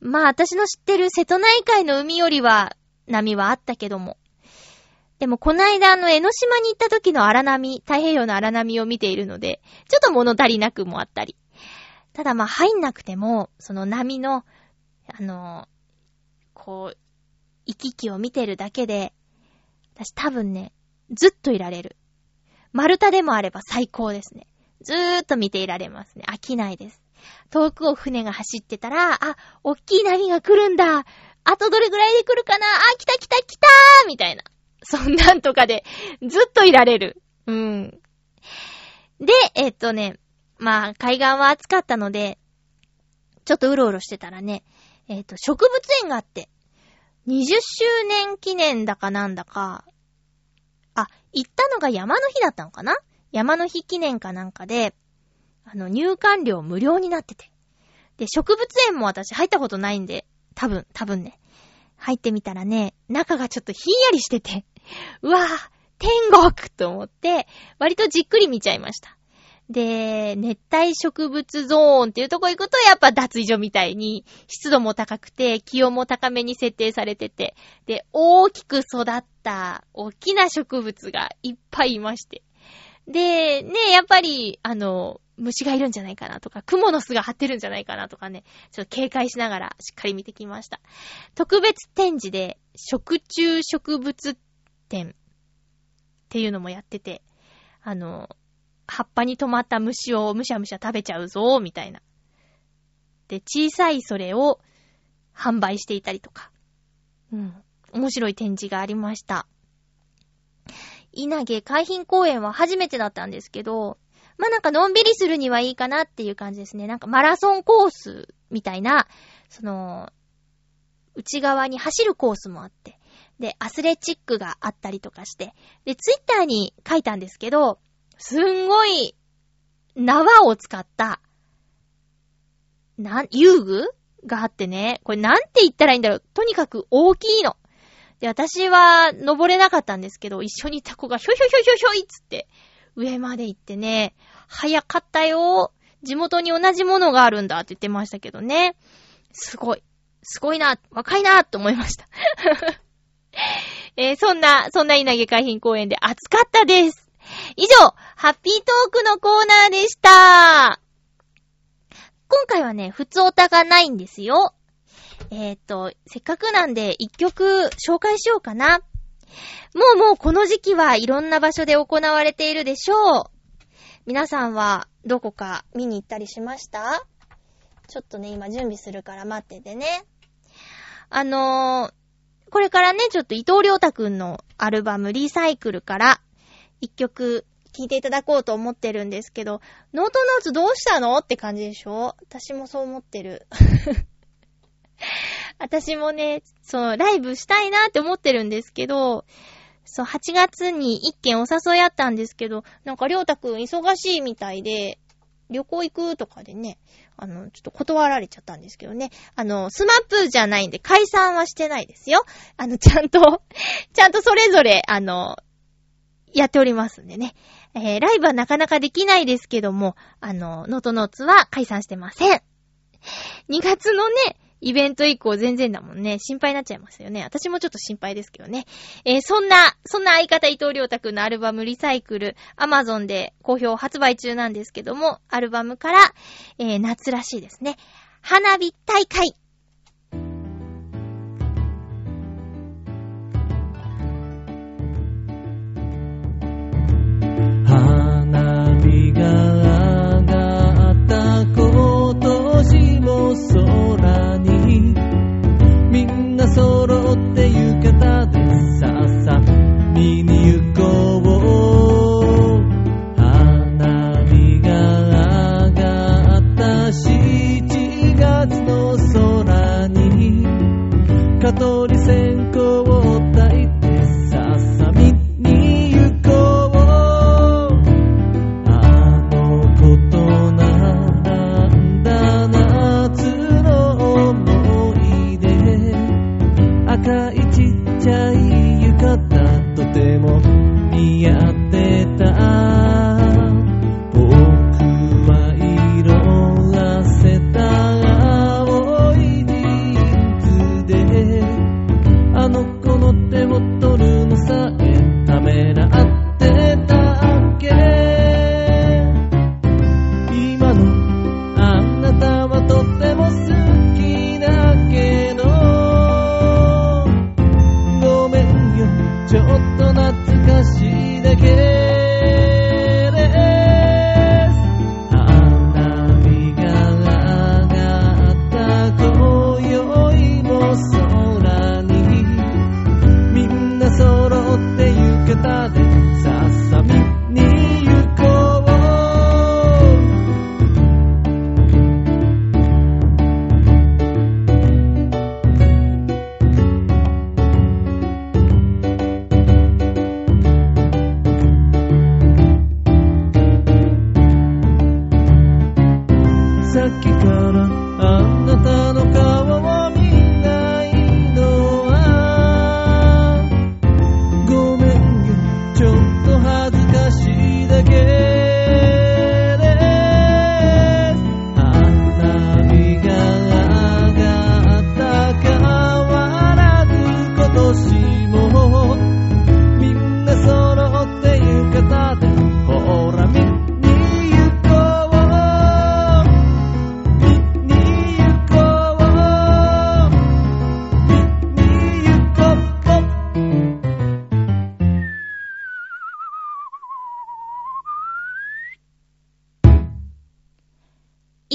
まあ私の知ってる瀬戸内海の海よりは波はあったけども。でもこの間あの江ノ島に行った時の荒波、太平洋の荒波を見ているので、ちょっと物足りなくもあったり。ただまあ入んなくても、その波の、あの、こう、行き来を見てるだけで、私多分ね、ずっといられる。丸太でもあれば最高ですね。ずーっと見ていられますね。飽きないです。遠くを船が走ってたら、あ、おっきい波が来るんだ。あとどれぐらいで来るかなあ、来た来た来たーみたいな。そんなんとかで、ずっといられる。うん。で、えっとね、まあ、海岸は暑かったので、ちょっとうろうろしてたらね、えっと、植物園があって、20周年記念だかなんだか、あ、行ったのが山の日だったのかな？山の日記念かなんかで、あの、入館料無料になってて。で、植物園も私入ったことないんで、多分、多分ね。入ってみたらね、中がちょっとひんやりしてて、(laughs) うわぁ、天国と思って、割とじっくり見ちゃいました。で、熱帯植物ゾーンっていうとこ行くと、やっぱ脱衣所みたいに、湿度も高くて、気温も高めに設定されてて、で、大きく育った、大きな植物がいっぱいいまして。で、ね、やっぱり、あの、虫がいるんじゃないかなとか、雲の巣が張ってるんじゃないかなとかね、ちょっと警戒しながらしっかり見てきました。特別展示で、食虫植物展っていうのもやってて、あの、葉っぱに止まった虫をむしゃむしゃ食べちゃうぞ、みたいな。で、小さいそれを販売していたりとか。うん。面白い展示がありました。稲毛海浜公園は初めてだったんですけど、まあ、なんかのんびりするにはいいかなっていう感じですね。なんかマラソンコースみたいな、その、内側に走るコースもあって、で、アスレチックがあったりとかして、で、ツイッターに書いたんですけど、すんごい、縄を使った、なん、遊具があってね、これなんて言ったらいいんだろう。とにかく大きいの。で、私は登れなかったんですけど、一緒にいた子がひょひょひょひょひょいっつって、上まで行ってね、早かったよ。地元に同じものがあるんだって言ってましたけどね。すごい。すごいな、若いな、と思いました。(laughs) えー、そんな、そんな稲毛海浜公園で暑かったです。以上、ハッピートークのコーナーでした。今回はね、普通オタがないんですよ。えっ、と、せっかくなんで一曲紹介しようかな。もうもうこの時期はいろんな場所で行われているでしょう。皆さんはどこか見に行ったりしました？ちょっとね、今準備するから待っててね。あのー、これからね、ちょっと伊藤良太くんのアルバムリサイクルから一曲聴いていただこうと思ってるんですけど、ノートノーツどうしたの？って感じでしょ？私もそう思ってる。(laughs) 私もね、そう、ライブしたいなって思ってるんですけど、そう、8月に一件お誘いあったんですけど、なんかりょうたくん忙しいみたいで、旅行行くとかでね、あの、ちょっと断られちゃったんですけどね。あの、スマップじゃないんで解散はしてないですよ。あの、ちゃんと (laughs) ちゃんとそれぞれ、あの、やっておりますんでね。えー、ライブはなかなかできないですけども、あの、ノートノーツは解散してません。2月のね、イベント以降全然だもんね。心配になっちゃいますよね。私もちょっと心配ですけどね。えー、そんな、そんな相方伊藤良太くんのアルバムリサイクル、アマゾンで好評発売中なんですけども、アルバムから、えー、夏らしいですね。花火大会。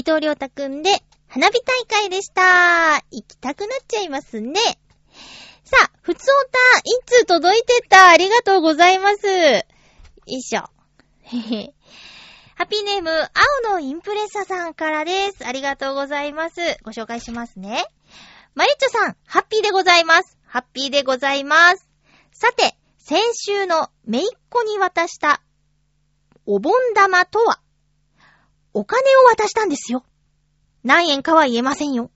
藤良太くんで、花火大会でした。行きたくなっちゃいますね。さあ、ふつおた、一通届いてた？ありがとうございます。よいしょ。へへ。ハッピーネーム、青のインプレッサさんからです。ありがとうございます。ご紹介しますね。マリッチョさん、ハッピーでございます。ハッピーでございます。さて、先週のめいっ子に渡した、お盆玉とは、お金を渡したんですよ。何円かは言えませんよ。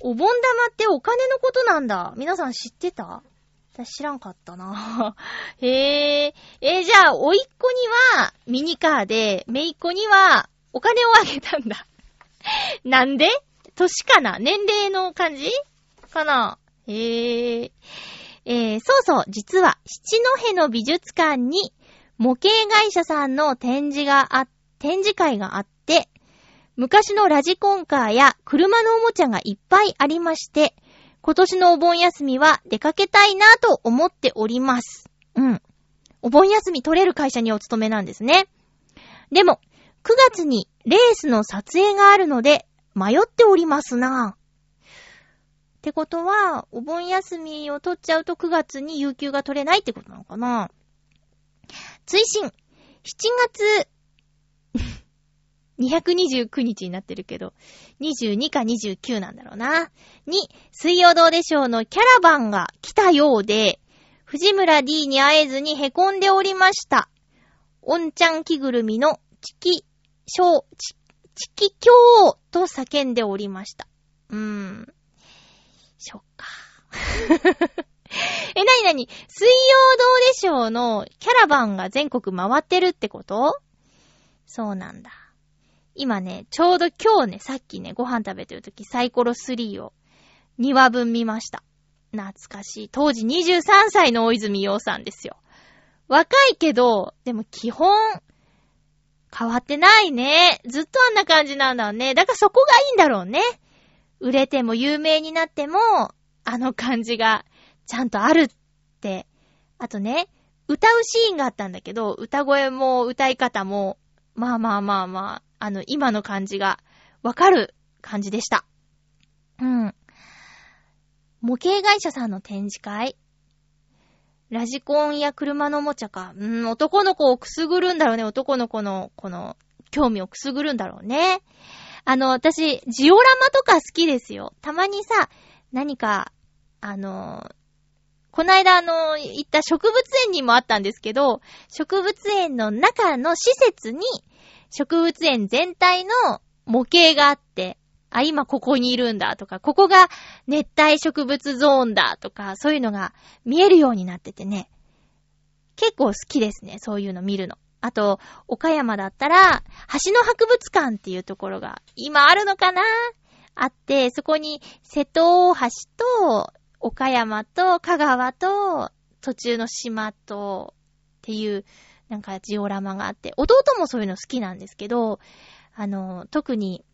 お盆玉ってお金のことなんだ。皆さん知ってた？私知らんかったな。(laughs) へえ。えーじゃあ、おいっ子にはミニカーで、めいっ子にはお金をあげたんだ。(laughs) なんで？年かな？年齢の感じ？かな？へえ。えー、そうそう、実は、七戸の美術館に、模型会社さんの展示があっ、展示会があって、昔のラジコンカーや車のおもちゃがいっぱいありまして、今年のお盆休みは出かけたいなと思っております。うん。お盆休み取れる会社にお勤めなんですね。でも、9月にレースの撮影があるので、迷っておりますな。ってことは、お盆休みを取っちゃうと9月に有給が取れないってことなのかな追伸、7月、229日になってるけど、22か29なんだろうな。に、水曜どうでしょうのキャラバンが来たようで、藤村 D に会えずに凹んでおりました。おんちゃん着ぐるみのチキ、ショー、チチキキョーと叫んでおりました。うーん。そっか。(laughs) え、なになに？水曜どうでしょうのキャラバンが全国回ってるってこと？そうなんだ。今ね、ちょうど今日ね、さっきね、ご飯食べてるときサイコロ3を2話分見ました。懐かしい。当時23歳の大泉洋さんですよ。若いけど、でも基本、変わってないね。ずっとあんな感じなんだね。だからそこがいいんだろうね。売れても有名になっても、あの感じがちゃんとあるって。あとね、歌うシーンがあったんだけど、歌声も歌い方も、まあまあまあまあ、あの、今の感じがわかる感じでした。うん。模型会社さんの展示会ラジコンや車のおもちゃか。うん、男の子をくすぐるんだろうね。男の子の、この、興味をくすぐるんだろうね。あの、私、ジオラマとか好きですよ。たまにさ、何か、あの、こないだあの、行った植物園にもあったんですけど、植物園の中の施設に、植物園全体の模型があって、あ、今ここにいるんだとか、ここが熱帯植物ゾーンだとか、そういうのが見えるようになっててね。結構好きですね、そういうの見るの。あと、岡山だったら、橋の博物館っていうところが、今あるのかな？あって、そこに瀬戸大橋と、岡山と、香川と、途中の島と、っていう、なんかジオラマがあって、弟もそういうの好きなんですけど、あの、特に、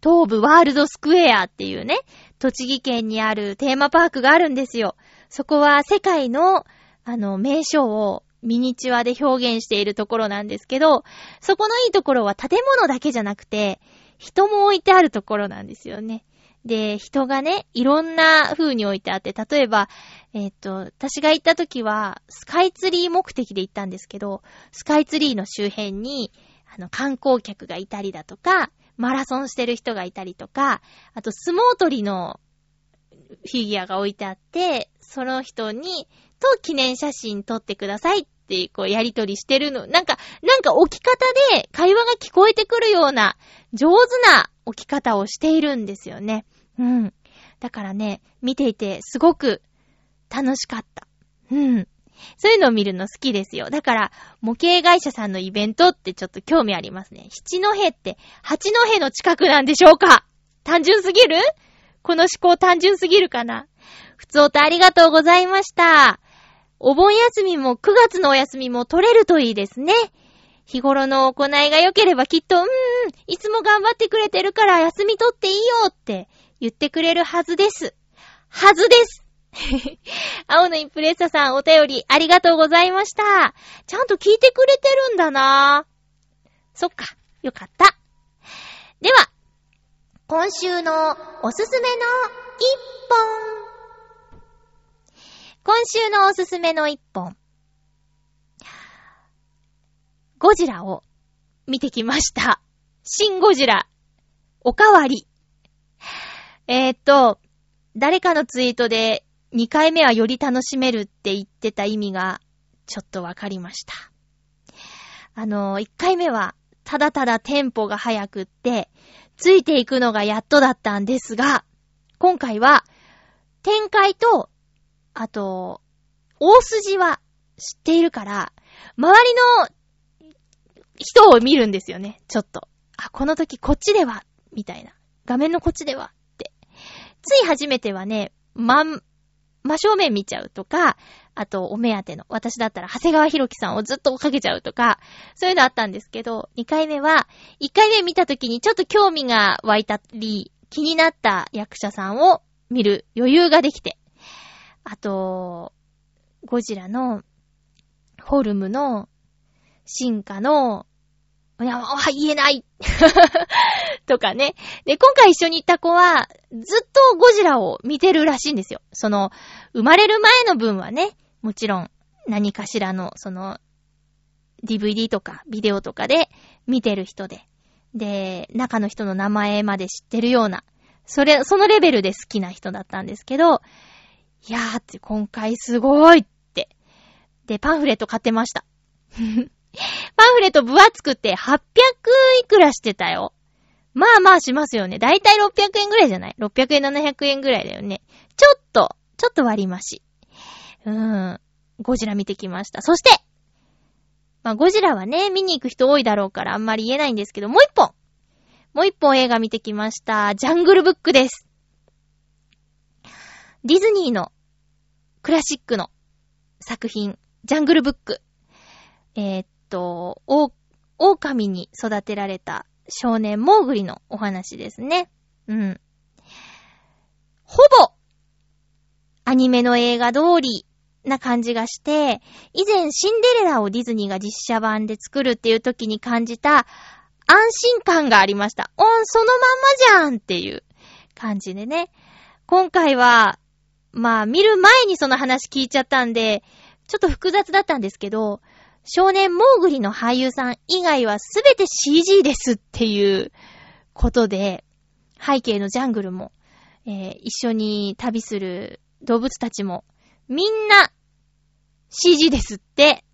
東部ワールドスクエアっていうね、栃木県にあるテーマパークがあるんですよ。そこは世界の、あの、名所をミニチュアで表現しているところなんですけど、そこのいいところは建物だけじゃなくて、人も置いてあるところなんですよね。で、人がね、いろんな風に置いてあって、例えば、えっ、と、私が行った時は、スカイツリー目的で行ったんですけど、スカイツリーの周辺に、あの、観光客がいたりだとか、マラソンしてる人がいたりとか、あと相撲取りのフィギュアが置いてあって、その人に、と記念写真撮ってくださいって、こうやりとりしてるの。なんか、なんか置き方で会話が聞こえてくるような上手な置き方をしているんですよね。うん。だからね、見ていてすごく楽しかった。うん。そういうのを見るの好きですよ。だから、模型会社さんのイベントってちょっと興味ありますね。七戸って、八戸の近くなんでしょうか単純すぎる？この思考単純すぎるかなふつおたありがとうございました。お盆休みも9月のお休みも取れるといいですね。日頃の行いが良ければきっと、うーん、いつも頑張ってくれてるから休み取っていいよって言ってくれるはずです。はずです。(laughs) 青のインプレッサさんお便りありがとうございました。ちゃんと聞いてくれてるんだなそっか、よかった。では、今週のおすすめの一本。今週のおすすめの一本。ゴジラを見てきました。シン・ゴジラ。おかわり。えー、っと、誰かのツイートで2回目はより楽しめるって言ってた意味がちょっとわかりました。あの、1回目はただただテンポが速くって、ついていくのがやっとだったんですが、今回は展開と、あと、大筋は知っているから、周りの人を見るんですよね、ちょっと。あ、この時こっちでは、みたいな。画面のこっちでは、つい初めてはね、真ん、真正面見ちゃうとか、あと、お目当ての、私だったら、長谷川博己さんをずっと追っかけちゃうとか、そういうのあったんですけど、2回目は、1回目見た時にちょっと興味が湧いたり、気になった役者さんを見る余裕ができて、あと、ゴジラの、フォルムの、進化の、いや、あ言えない (laughs) とかね。で、今回一緒に行った子は、ずっとゴジラを見てるらしいんですよ。その、生まれる前の分はね、もちろん、何かしらの、その、DVD とかビデオとかで見てる人で。で、中の人の名前まで知ってるような、それ、そのレベルで好きな人だったんですけど、いやーって今回すごいって。で、パンフレット買ってました。(laughs) パンフレット分厚くて800いくらしてたよ。まあまあしますよね。だいたい600円ぐらいじゃない ?600 円、700円ぐらいだよね。ちょっと、ちょっと割り増し。うーん。ゴジラ見てきました。そして、まあゴジラはね、見に行く人多いだろうからあんまり言えないんですけど、もう一本。もう一本映画見てきました。ジャングルブックです。ディズニーのクラシックの作品、ジャングルブック。えーと、お、狼に育てられた少年モーグリのお話ですね。うん。ほぼ、アニメの映画通りな感じがして、以前シンデレラをディズニーが実写版で作るっていう時に感じた安心感がありました。おん、そのまんまじゃんっていう感じでね。今回は、まあ見る前にその話聞いちゃったんで、ちょっと複雑だったんですけど、少年モーグリの俳優さん以外はすべて CG ですっていうことで、背景のジャングルも、えー一緒に旅する動物たちも、みんな CG ですって。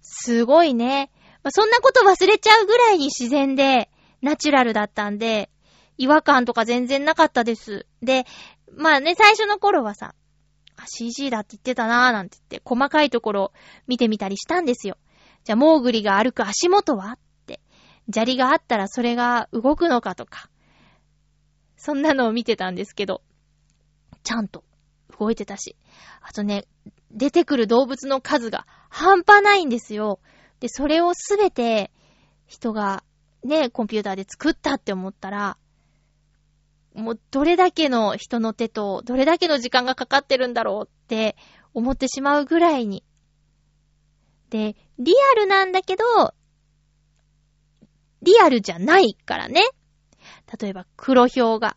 すごいね。まあそんなこと忘れちゃうぐらいに自然で、ナチュラルだったんで、違和感とか全然なかったです。で、まあね、最初の頃はさ、CG だって言ってたなーなんて言って、細かいところ見てみたりしたんですよ。じゃあ、モーグリが歩く足元は？って。砂利があったらそれが動くのかとか。そんなのを見てたんですけど、ちゃんと動いてたし。あとね、出てくる動物の数が半端ないんですよ。で、それをすべて人がね、コンピューターで作ったって思ったら、もうどれだけの人の手とどれだけの時間がかかってるんだろうって思ってしまうぐらいに。で、リアルなんだけど、リアルじゃないからね。例えば黒ヒョウが、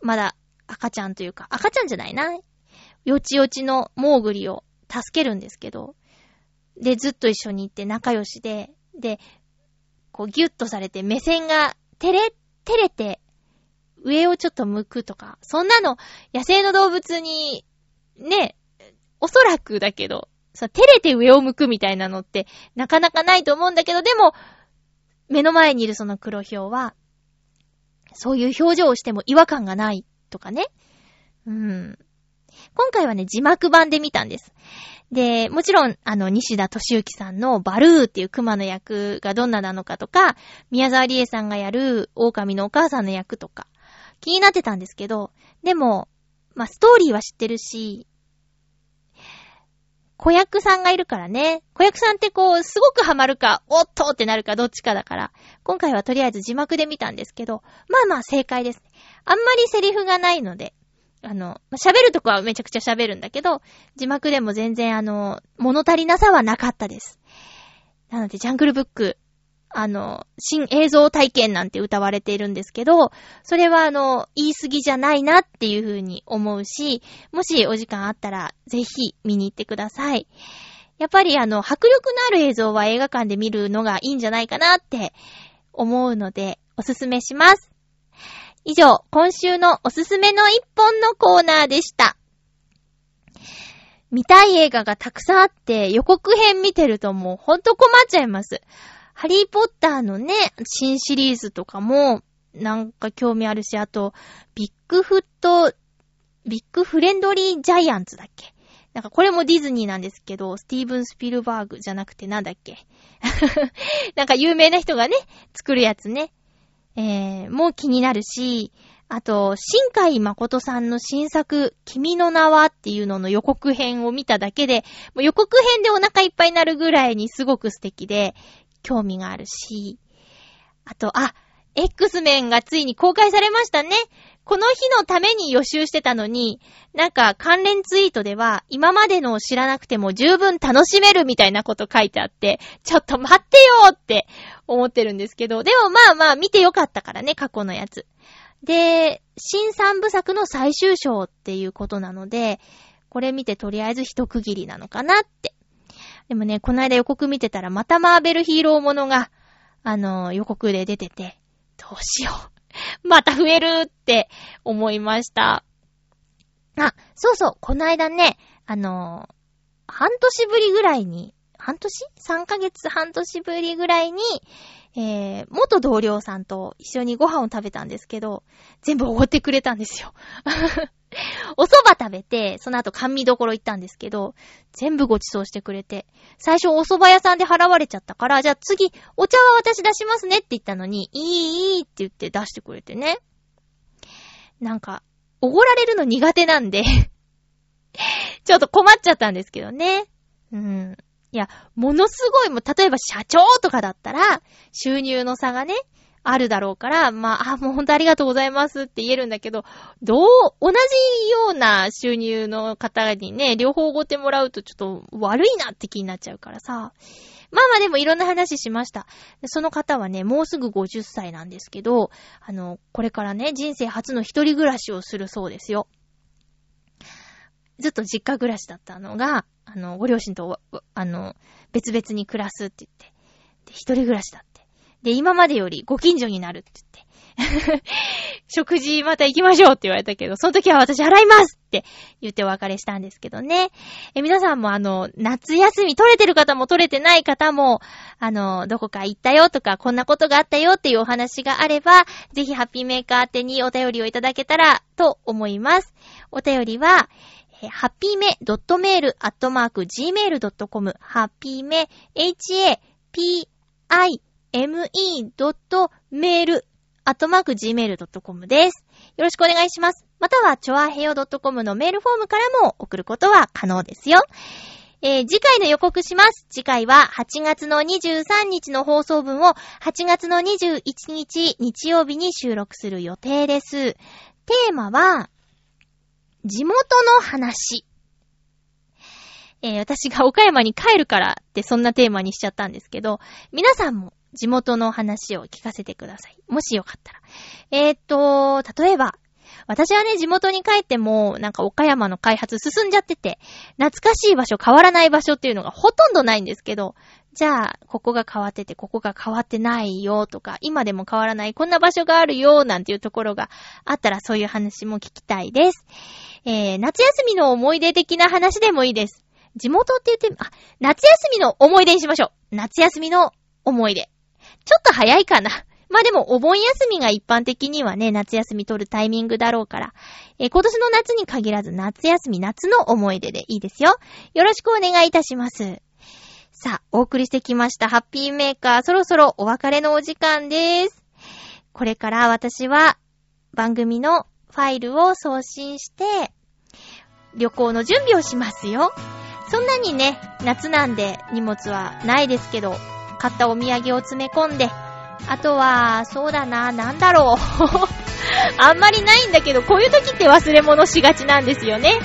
まだ赤ちゃんというか、赤ちゃんじゃないな。よちよちのモーグリを助けるんですけど、で、ずっと一緒に行って仲良しで、で、こうギュッとされて目線が照れ、照れて、上をちょっと向くとか、そんなの野生の動物に、ね、おそらくだけど、さ、照れて上を向くみたいなのってなかなかないと思うんだけど、でも、目の前にいるその黒ヒョウは、そういう表情をしても違和感がないとかね。うん。今回はね、字幕版で見たんです。で、もちろん、あの、西田敏行さんのバルーっていう熊の役がどんななのかとか、宮沢りえさんがやる狼のお母さんの役とか、気になってたんですけど、でも、まあ、ストーリーは知ってるし、子役さんがいるからね。子役さんってこう、すごくハマるか、おっとってなるかどっちかだから、今回はとりあえず字幕で見たんですけど、まあまあ正解です。あんまりセリフがないので、あの、喋るとこはめちゃくちゃ喋るんだけど、字幕でも全然あの、物足りなさはなかったです。なので、ジャングルブック、あの、新映像体験なんて歌われているんですけど、それはあの、言い過ぎじゃないなっていう風に思うし、もしお時間あったら、ぜひ見に行ってください。やっぱりあの、迫力のある映像は映画館で見るのがいいんじゃないかなって思うので、おすすめします。以上、今週のおすすめの一本のコーナーでした。見たい映画がたくさんあって、予告編見てるともうほんと困っちゃいます。ハリーポッターのね、新シリーズとかも、なんか興味あるし、あと、ビッグフット、ビッグフレンドリージャイアンツだっけ？なんかこれもディズニーなんですけど、スティーブン・スピルバーグじゃなくてなんだっけ？(laughs) なんか有名な人がね、作るやつね。えー、もう気になるし、あと、新海誠さんの新作、君の名はっていうのの予告編を見ただけで、予告編でお腹いっぱいになるぐらいにすごく素敵で、興味があるし、あと、あ、X メンがついに公開されましたね。この日のために予習してたのに、なんか関連ツイートでは、今までのを知らなくても十分楽しめるみたいなこと書いてあって、ちょっと待ってよーって思ってるんですけど、でもまあまあ見てよかったからね、過去のやつ。で、新三部作の最終章っていうことなので、これ見てとりあえず一区切りなのかなって。でもね、この間予告見てたらまたマーベルヒーローものが、あの、予告で出てて、どうしよう。(laughs) また増えるって思いました。あ、そうそう、この間ね、あの、半年ぶりぐらいに、半年 ?3 ヶ月半年ぶりぐらいに、えー、元同僚さんと一緒にご飯を食べたんですけど、全部おごってくれたんですよ。(laughs) お蕎麦食べて、その後甘味どころ行ったんですけど、全部ご馳走してくれて、最初お蕎麦屋さんで払われちゃったから、じゃあ次、お茶は私出しますねって言ったのに、いいいいって言って出してくれてね。なんか、おごられるの苦手なんで、(laughs) ちょっと困っちゃったんですけどね。うん。いや、ものすごい、もう、例えば社長とかだったら、収入の差がね、あるだろうから、まあ、あ、もうほんとありがとうございますって言えるんだけど、どう、同じような収入の方にね、両方ごてもらうとちょっと悪いなって気になっちゃうからさ。まあまあでもいろんな話しました。その方はね、もうすぐ50歳なんですけど、あの、これからね、人生初の一人暮らしをするそうですよ。ずっと実家暮らしだったのが、あの、ご両親と、あの、別々に暮らすって言って、で、一人暮らしだって。で、今までよりご近所になるって言って。(laughs) 食事また行きましょうって言われたけど、その時は私払いますって言ってお別れしたんですけどね。え、皆さんもあの、夏休み取れてる方も取れてない方も、あの、どこか行ったよとか、こんなことがあったよっていうお話があれば、ぜひハッピーメーカー宛てにお便りをいただけたらと思います。お便りは、ハッピーメドットメールアットマーク gmail.com ハッピーメ h-a-p-i-m-e ドットメールアットマーク gmail.com です。よろしくお願いします。または、ちょあへよ .com のメールフォームからも送ることは可能ですよ。えー次回の予告します。次回は8月の23日の放送分を8月の21日日曜日に収録する予定です。テーマは、地元の話。えー私が岡山に帰るからってそんなテーマにしちゃったんですけど、皆さんも地元の話を聞かせてください。もしよかったら。えー、っと、例えば、私はね、地元に帰っても、なんか岡山の開発進んじゃってて、懐かしい場所、変わらない場所っていうのがほとんどないんですけど、じゃあ、ここが変わってて、ここが変わってないよとか、今でも変わらない、こんな場所があるよなんていうところがあったら、そういう話も聞きたいです。えー、夏休みの思い出的な話でもいいです。地元って言って、あ、夏休みの思い出にしましょう。夏休みの思い出。ちょっと早いかな。まあでも、お盆休みが一般的にはね、夏休み取るタイミングだろうから、えー今年の夏に限らず夏休み、夏の思い出でいいですよ。よろしくお願いいたします。さあ、お送りしてきましたハッピーメーカー、そろそろお別れのお時間です。これから私は番組のファイルを送信して、旅行の準備をしますよ。そんなにね、夏なんで荷物はないですけど、買ったお土産を詰め込んで、あとは、そうだな、なんだろう。(laughs) あんまりないんだけど、こういう時って忘れ物しがちなんですよね。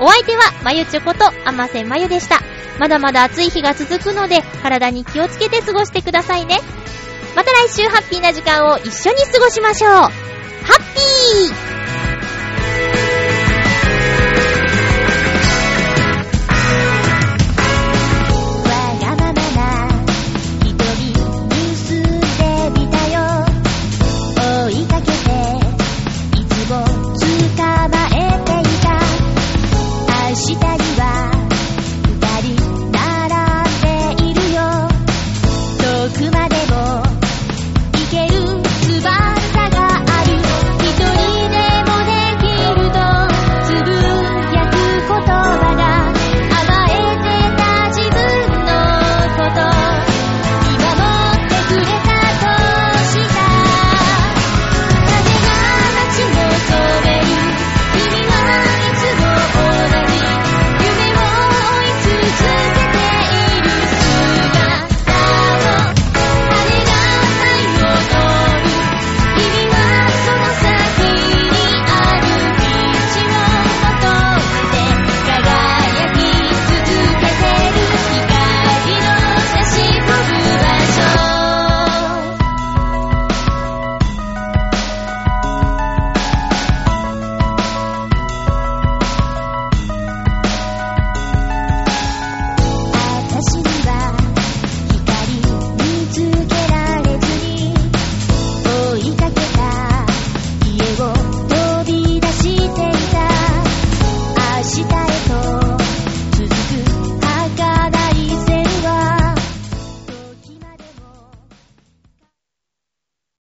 お相手は、まゆちょこと、あませまゆでした。まだまだ暑い日が続くので、体に気をつけて過ごしてくださいね。また来週ハッピーな時間を一緒に過ごしましょう。ハッピー